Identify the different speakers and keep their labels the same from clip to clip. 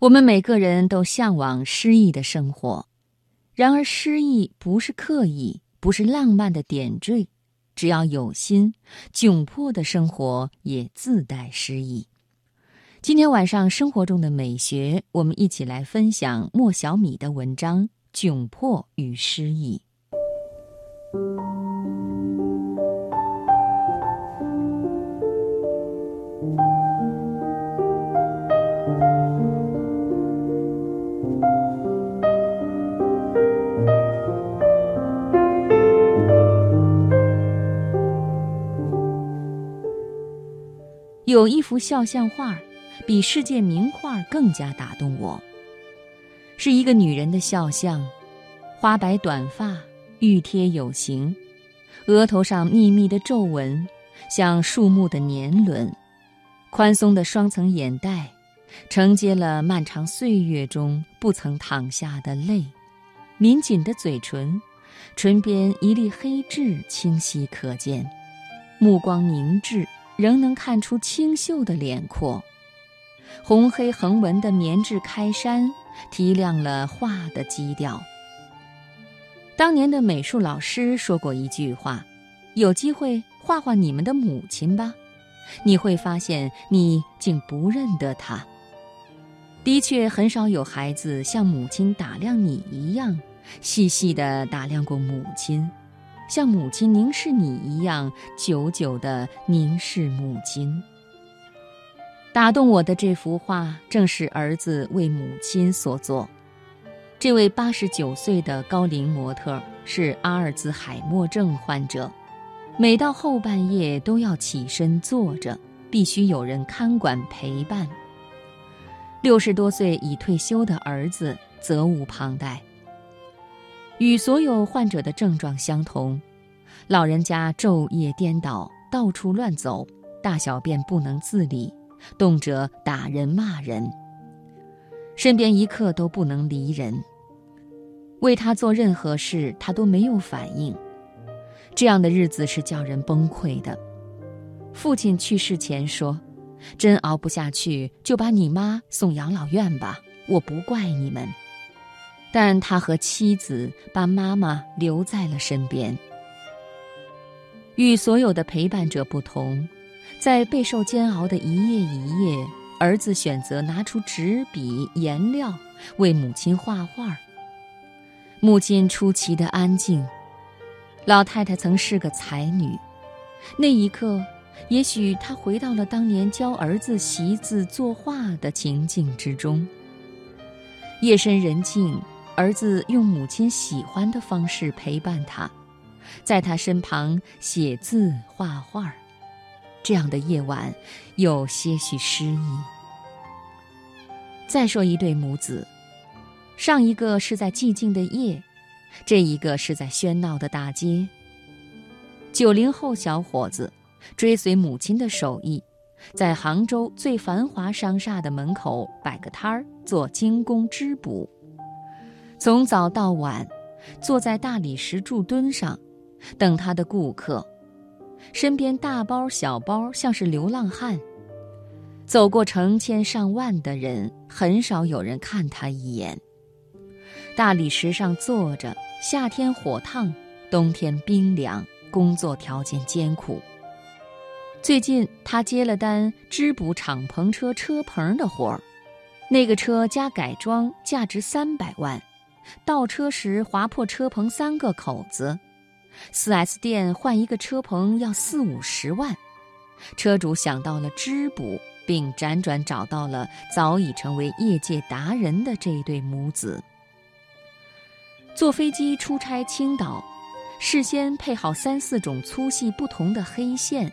Speaker 1: 我们每个人都向往诗意的生活，然而诗意不是刻意，不是浪漫的点缀，只要有心，窘迫的生活也自带诗意。今天晚上生活中的美学，我们一起来分享莫小米的文章《窘迫与诗意》。有一幅肖像画，比世界名画更加打动我。是一个女人的肖像，花白短发，玉贴有形，额头上密密的皱纹，像树木的年轮，宽松的双层眼袋，承接了漫长岁月中不曾淌下的泪，抿紧的嘴唇，唇边一粒黑痣清晰可见，目光凝滞。仍能看出清秀的脸廓，红黑横纹的棉质开衫提亮了画的基调。当年的美术老师说过一句话：“有机会画画你们的母亲吧，你会发现你竟不认得她。”的确，很少有孩子像母亲打量你一样，细细地打量过母亲。像母亲凝视你一样，久久地凝视母亲。打动我的这幅画，正是儿子为母亲所作。这位八十九岁的高龄模特是阿尔兹海默症患者，每到后半夜都要起身坐着，必须有人看管陪伴。六十多岁已退休的儿子责无旁贷。与所有患者的症状相同，老人家昼夜颠倒，到处乱走，大小便不能自理，动辄打人骂人，身边一刻都不能离人。为他做任何事，他都没有反应。这样的日子是叫人崩溃的。父亲去世前说：“真熬不下去，就把你妈送养老院吧，我不怪你们。”但他和妻子把妈妈留在了身边。与所有的陪伴者不同，在备受煎熬的一夜一夜，儿子选择拿出纸笔颜料为母亲画画。母亲出奇的安静。老太太曾是个才女，那一刻，也许她回到了当年教儿子习字作画的情境之中。夜深人静。儿子用母亲喜欢的方式陪伴他，在他身旁写字画画这样的夜晚有些许诗意。再说一对母子，上一个是在寂静的夜，这一个是在喧闹的大街。九零后小伙子追随母亲的手艺，在杭州最繁华商厦的门口摆个摊儿做精工织补。从早到晚，坐在大理石柱墩上，等他的顾客。身边大包小包，像是流浪汉。走过成千上万的人，很少有人看他一眼。大理石上坐着，夏天火烫，冬天冰凉，工作条件艰苦。最近他接了单织补敞篷车车棚的活儿，那个车加改装，价值三百万。倒车时划破车棚三个口子，4S 店换一个车棚要四五十万。车主想到了织补，并辗转找到了早已成为业界达人的这对母子。坐飞机出差青岛，事先配好三四种粗细不同的黑线，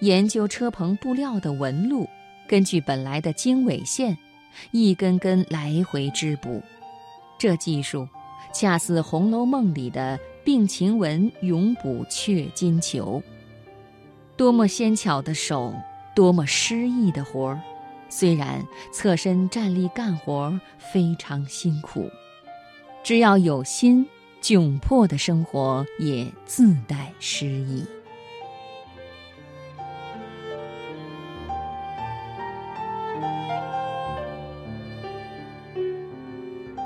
Speaker 1: 研究车棚布料的纹路，根据本来的经纬线，一根根来回织补。这技术，恰似《红楼梦》里的病情文永补雀金球。多么纤巧的手，多么诗意的活儿。虽然侧身站立干活非常辛苦，只要有心，窘迫的生活也自带诗意。